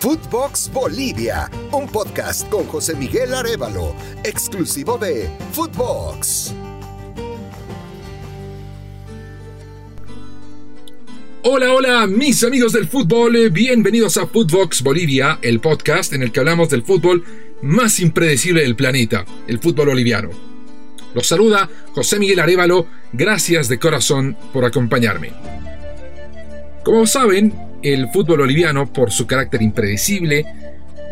Footbox Bolivia, un podcast con José Miguel Arevalo, exclusivo de Footbox. Hola, hola, mis amigos del fútbol, bienvenidos a Footbox Bolivia, el podcast en el que hablamos del fútbol más impredecible del planeta, el fútbol boliviano. Los saluda José Miguel Arevalo, gracias de corazón por acompañarme. Como saben, el fútbol boliviano, por su carácter impredecible,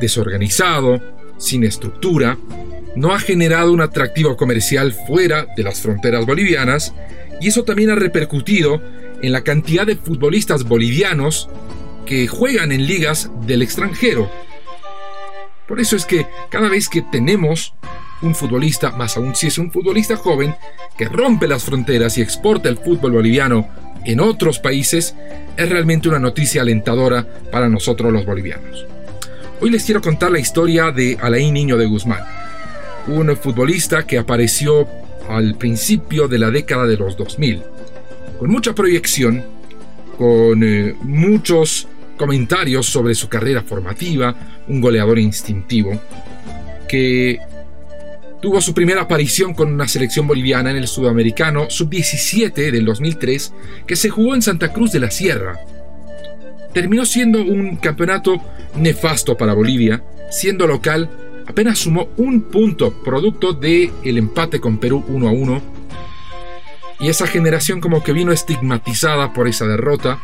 desorganizado, sin estructura, no ha generado un atractivo comercial fuera de las fronteras bolivianas y eso también ha repercutido en la cantidad de futbolistas bolivianos que juegan en ligas del extranjero. Por eso es que cada vez que tenemos un futbolista, más aún si es un futbolista joven, que rompe las fronteras y exporta el fútbol boliviano en otros países es realmente una noticia alentadora para nosotros los bolivianos. Hoy les quiero contar la historia de Alain Niño de Guzmán, un futbolista que apareció al principio de la década de los 2000, con mucha proyección, con eh, muchos comentarios sobre su carrera formativa, un goleador instintivo, que Tuvo su primera aparición con una selección boliviana en el Sudamericano Sub-17 del 2003 que se jugó en Santa Cruz de la Sierra. Terminó siendo un campeonato nefasto para Bolivia, siendo local apenas sumó un punto producto del el empate con Perú 1 a 1 y esa generación como que vino estigmatizada por esa derrota.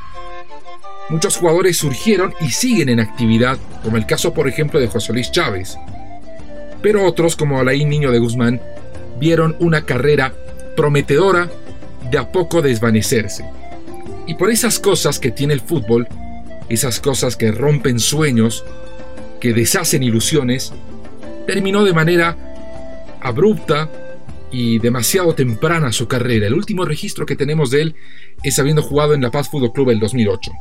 Muchos jugadores surgieron y siguen en actividad, como el caso por ejemplo de José Luis Chávez, pero otros, como Alain Niño de Guzmán, vieron una carrera prometedora de a poco desvanecerse. Y por esas cosas que tiene el fútbol, esas cosas que rompen sueños, que deshacen ilusiones, terminó de manera abrupta y demasiado temprana su carrera. El último registro que tenemos de él es habiendo jugado en La Paz Fútbol Club el 2008.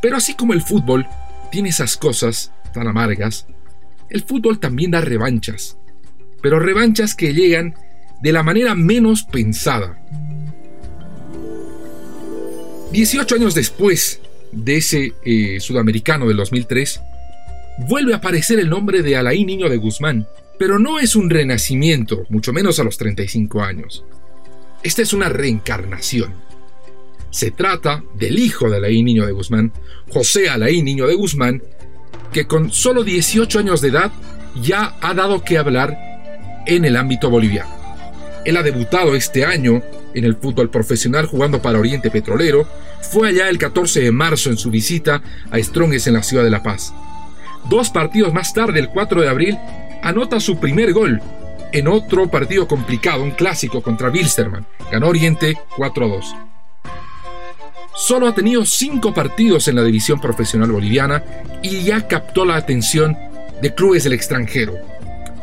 Pero así como el fútbol tiene esas cosas tan amargas, el fútbol también da revanchas, pero revanchas que llegan de la manera menos pensada. 18 años después de ese eh, sudamericano del 2003, vuelve a aparecer el nombre de Alain Niño de Guzmán, pero no es un renacimiento, mucho menos a los 35 años. Esta es una reencarnación. Se trata del hijo de Alain Niño de Guzmán, José Alain Niño de Guzmán, que con solo 18 años de edad ya ha dado que hablar en el ámbito boliviano. Él ha debutado este año en el fútbol profesional jugando para Oriente Petrolero, fue allá el 14 de marzo en su visita a Stronges en la ciudad de La Paz. Dos partidos más tarde, el 4 de abril, anota su primer gol en otro partido complicado, un clásico contra Wilstermann. Ganó Oriente 4-2 solo ha tenido cinco partidos en la división profesional boliviana y ya captó la atención de clubes del extranjero,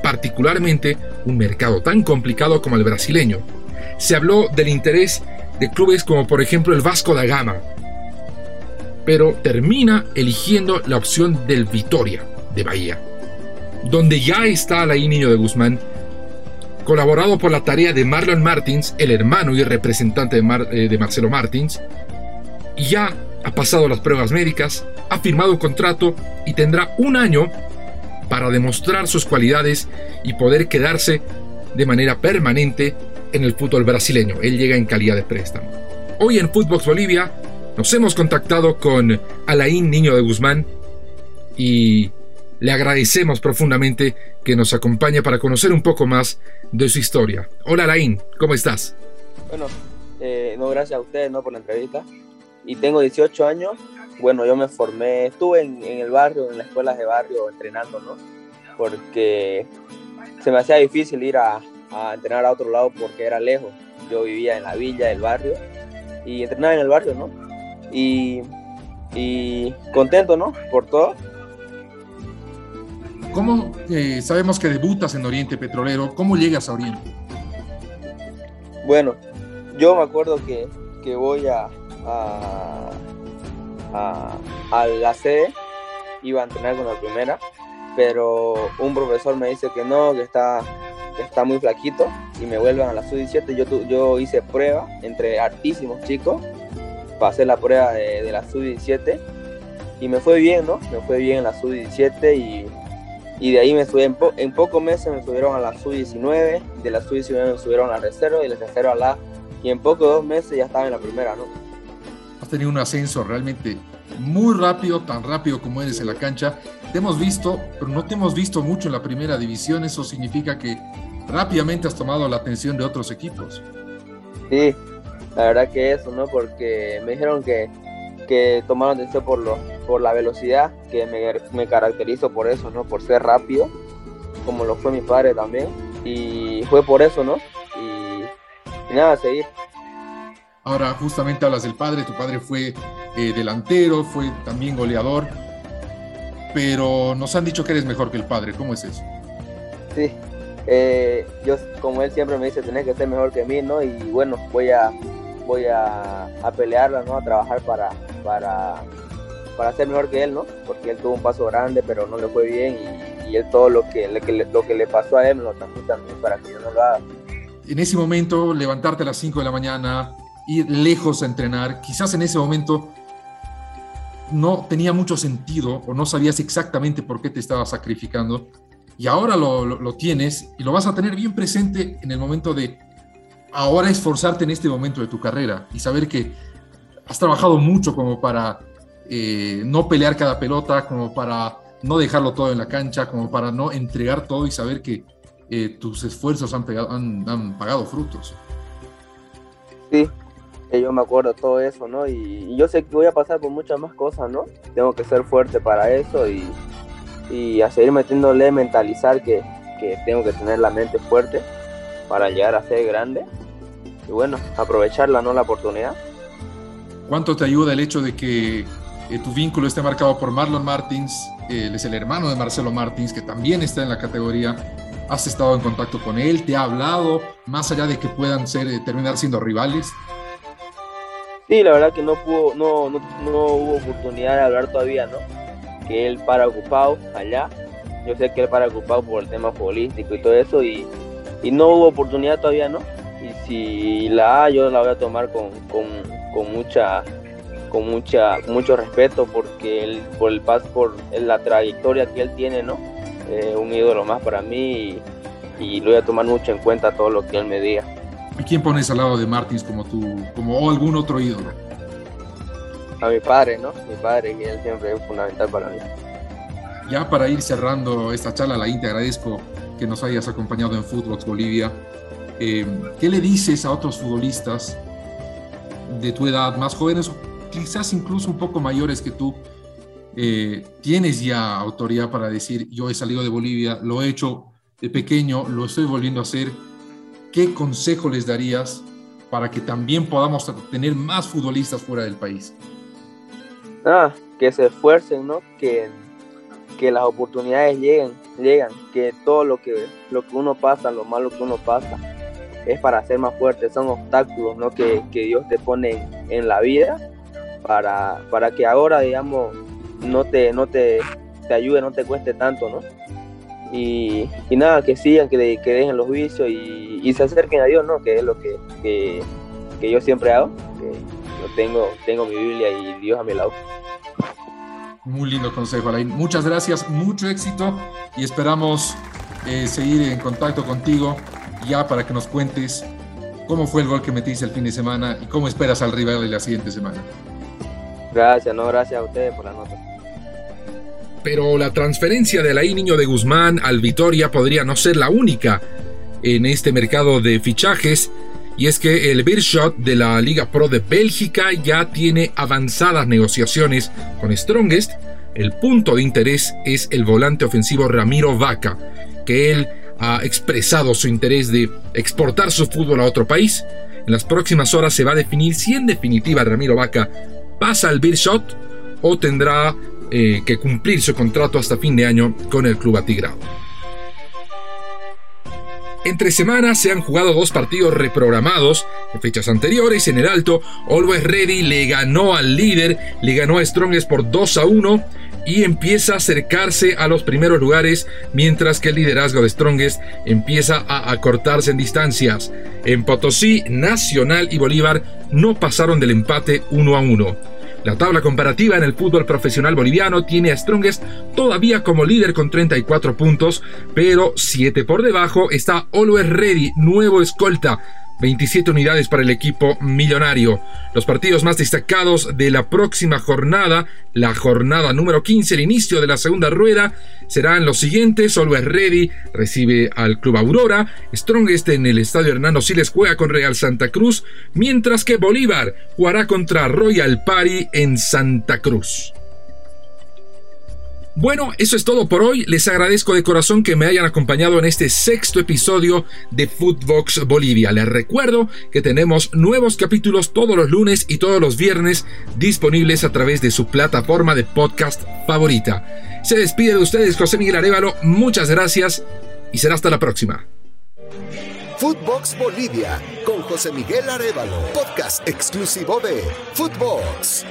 particularmente un mercado tan complicado como el brasileño. Se habló del interés de clubes como por ejemplo el Vasco da Gama, pero termina eligiendo la opción del Vitoria de Bahía, donde ya está la Niño de Guzmán, colaborado por la tarea de Marlon Martins, el hermano y representante de, eh, de Marcelo Martins, ya ha pasado las pruebas médicas, ha firmado contrato y tendrá un año para demostrar sus cualidades y poder quedarse de manera permanente en el fútbol brasileño. Él llega en calidad de préstamo. Hoy en Footbox Bolivia nos hemos contactado con Alain Niño de Guzmán y le agradecemos profundamente que nos acompañe para conocer un poco más de su historia. Hola Alain, ¿cómo estás? Bueno, eh, no, gracias a ustedes ¿no? por la entrevista y tengo 18 años. Bueno, yo me formé, estuve en, el barrio, en las escuelas de barrio entrenando, ¿no? Porque se me hacía difícil ir a, entrenar a otro lado porque era lejos. Yo vivía en la villa del barrio y entrenaba en el barrio, ¿no? Y, y contento, ¿no? Por todo. ¿Cómo eh, sabemos que debutas en Oriente Petrolero? ¿Cómo llegas a Oriente? Bueno, yo me acuerdo que, que voy a, a, a, la sede, iba a entrenar con la primera, pero un profesor me dice que no, que está, está muy flaquito y me vuelven a la sub-17. Yo, yo hice prueba entre hartísimos chicos, pasé la prueba de, la sub-17 y me fue bien, ¿no? Me fue bien en la sub-17 y, y, de ahí me subí, en, en pocos meses me subieron a la sub-19, de la sub-19 me subieron a la reserva y la reserva a la y en pocos dos meses ya estaba en la primera, ¿no? Has tenido un ascenso realmente muy rápido, tan rápido como eres en la cancha. Te hemos visto, pero no te hemos visto mucho en la primera división. Eso significa que rápidamente has tomado la atención de otros equipos. Sí, la verdad que eso, ¿no? Porque me dijeron que, que tomaron atención por, lo, por la velocidad, que me, me caracterizo por eso, ¿no? Por ser rápido, como lo fue mi padre también. Y fue por eso, ¿no? Y, y nada, seguir. Ahora justamente hablas del padre, tu padre fue eh, delantero, fue también goleador, pero nos han dicho que eres mejor que el padre, ¿cómo es eso? Sí, eh, yo como él siempre me dice, tenés que ser mejor que mí, ¿no? Y bueno, voy a, voy a, a pelearla, ¿no? A trabajar para, para, para ser mejor que él, ¿no? Porque él tuvo un paso grande, pero no le fue bien y, y él todo lo que, le, lo que le pasó a él me lo transmite también para que yo no lo haga. En ese momento, levantarte a las 5 de la mañana, ir lejos a entrenar, quizás en ese momento no tenía mucho sentido o no sabías exactamente por qué te estabas sacrificando y ahora lo, tienes y lo vas a tener bien presente en el momento de ahora esforzarte en este momento de tu carrera y saber que has trabajado mucho como para eh, no pelear cada pelota, como para no dejarlo todo en la cancha, como para no entregar todo y saber que eh, tus esfuerzos han, han pagado frutos. Sí, yo me acuerdo todo eso, ¿no? Y, y, yo sé que voy a pasar por muchas más cosas, ¿no? Tengo que ser fuerte para eso y, y a seguir metiéndole, mentalizar que, que, tengo que tener la mente fuerte para llegar a ser grande y bueno, aprovecharla, ¿no? La oportunidad. ¿Cuánto te ayuda el hecho de que eh, tu vínculo esté marcado por Marlon Martins? Él es el hermano de Marcelo Martins, que también está en la categoría. ¿Has estado en contacto con él? ¿Te ha hablado? Más allá de que puedan ser, eh, terminar siendo rivales. Sí, la verdad que no pudo, no, no, no, hubo oportunidad de hablar todavía, ¿no? Que él para ocupado allá. Yo sé que él para ocupado por el tema futbolístico y todo eso y, y no hubo oportunidad todavía, ¿no? Y si la hay, yo la voy a tomar con, con, con mucha con mucha mucho respeto porque él, por el paso por la trayectoria que él tiene, ¿no? Eh, un ídolo más para mí y, y lo voy a tomar mucho en cuenta todo lo que él me diga. ¿Y quién pones al lado de Martins como tú, como algún otro ídolo? A mi padre, ¿no? Mi padre, que él siempre es fundamental para mí. Ya para ir cerrando esta charla, la te agradezco que nos hayas acompañado en Footbox Bolivia. Eh, ¿Qué le dices a otros futbolistas de tu edad, más jóvenes o quizás incluso un poco mayores que tú? Eh, tienes ya autoridad para decir, yo he salido de Bolivia, lo he hecho de pequeño, lo estoy volviendo a hacer ¿qué consejo les darías para que también podamos tener más futbolistas fuera del país? Ah, que se esfuercen, ¿no? Que, que las oportunidades lleguen, llegan, que todo lo que, lo que uno pasa, lo malo que uno pasa, es para ser más fuerte, son obstáculos, ¿no? Que, que Dios te pone en, la vida para, para que ahora, digamos, no te, no te, te ayude, no te cueste tanto, ¿no? Y, y, nada, que sigan, que, que dejen los vicios y, y, se acerquen a Dios, ¿no? Que es lo que, que, que yo siempre hago, que yo tengo, tengo mi Biblia y Dios a mi lado. Muy lindo consejo, Alain. Muchas gracias, mucho éxito y esperamos eh, seguir en contacto contigo ya para que nos cuentes cómo fue el gol que metiste el fin de semana y cómo esperas al rival de la siguiente semana. Gracias, no, gracias a ustedes por la nota pero la transferencia de Alain Niño de Guzmán al Vitoria podría no ser la única en este mercado de fichajes. Y es que el Beershot de la Liga Pro de Bélgica ya tiene avanzadas negociaciones con Strongest. El punto de interés es el volante ofensivo Ramiro Vaca, que él ha expresado su interés de exportar su fútbol a otro país. En las próximas horas se va a definir si en definitiva Ramiro Vaca pasa al Beershot o tendrá eh, que cumplir su contrato hasta fin de año con el club atigrado. Entre semanas se han jugado dos partidos reprogramados de fechas anteriores. En el Alto, Always Ready le ganó al líder, le ganó a Strongest por 2 a 1 y empieza a acercarse a los primeros lugares, mientras que el liderazgo de Strongest empieza a acortarse en distancias. En Potosí, Nacional y Bolívar no pasaron del empate 1 a 1. La tabla comparativa en el fútbol profesional boliviano tiene a Strongest todavía como líder con 34 puntos, pero 7 por debajo está Always Ready, nuevo escolta, 27 unidades para el equipo millonario. Los partidos más destacados de la próxima jornada, la jornada número 15, el inicio de la segunda rueda, serán los siguientes. Always Ready recibe al Club Aurora, Strongest en el Estadio Hernando Siles juega con Real Santa Cruz, mientras que Bolívar jugará contra Royal Party en Santa Cruz. Bueno, eso es todo por hoy. Les agradezco de corazón que me hayan acompañado en este sexto episodio de Footbox Bolivia. Les recuerdo que tenemos nuevos capítulos todos los lunes y todos los viernes disponibles a través de su plataforma de podcast favorita. Se despide de ustedes José Miguel Arevalo. Muchas gracias y será hasta la próxima. Footbox Bolivia con José Miguel Arevalo, podcast exclusivo de Footbox.